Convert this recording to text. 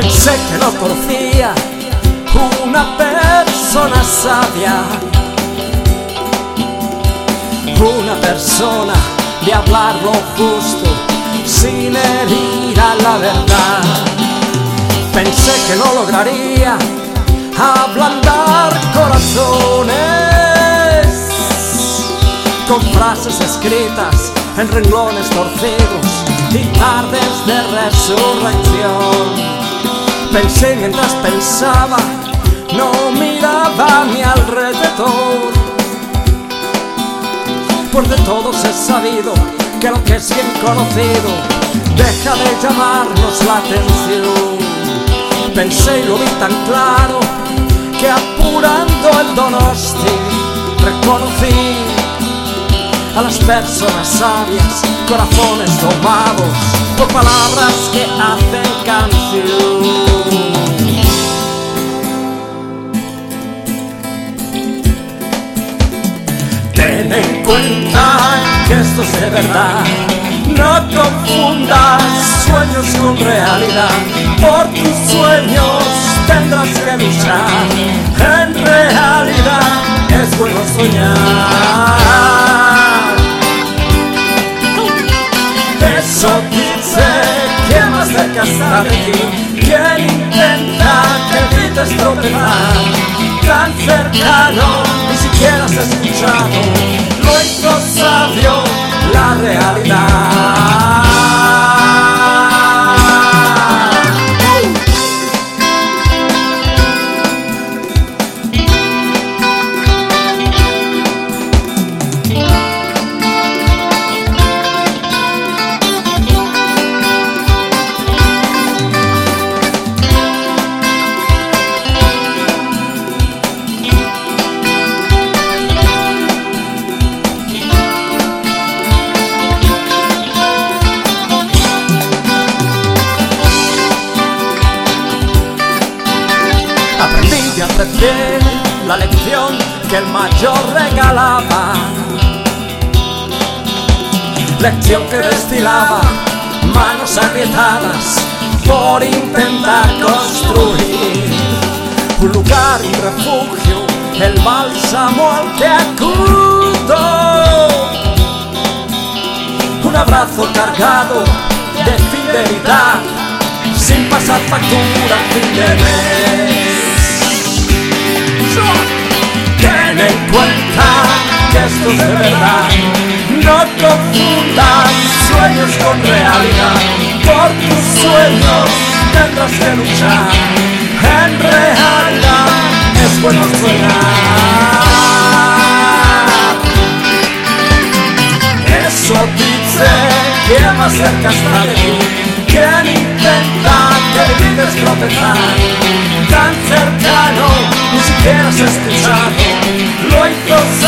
Pensé que no conocía una persona sabia, una persona de hablar lo justo sin herir a la verdad. Pensé que no lograría ablandar corazones con frases escritas en renglones torcidos y tardes de resurrección. Pensé mientras pensaba, no miraba a mi alrededor. Por de todos he sabido que lo que es bien conocido deja de llamarnos la atención. Pensé y lo vi tan claro que apurando el donosti reconocí a las personas sabias, corazones tomados por palabras que hacen Que esto es verdad. No confundas sueños con realidad. Por tus sueños tendrás que luchar. En realidad es bueno soñar. La lección que el mayor regalaba. Lección que destilaba manos agrietadas por intentar construir un lugar, un refugio, el bálsamo al que acudo. Un abrazo cargado de fidelidad sin pasar factura fin de mes. Ten en cuenta que esto es de verdad. No confundas sueños con realidad. Por tus sueños tendrás que luchar. En realidad es bueno soñar. Eso dice que más cerca está de ti. Quien intenta que vives tropezar tan cercano, das ist getan. Leuchtet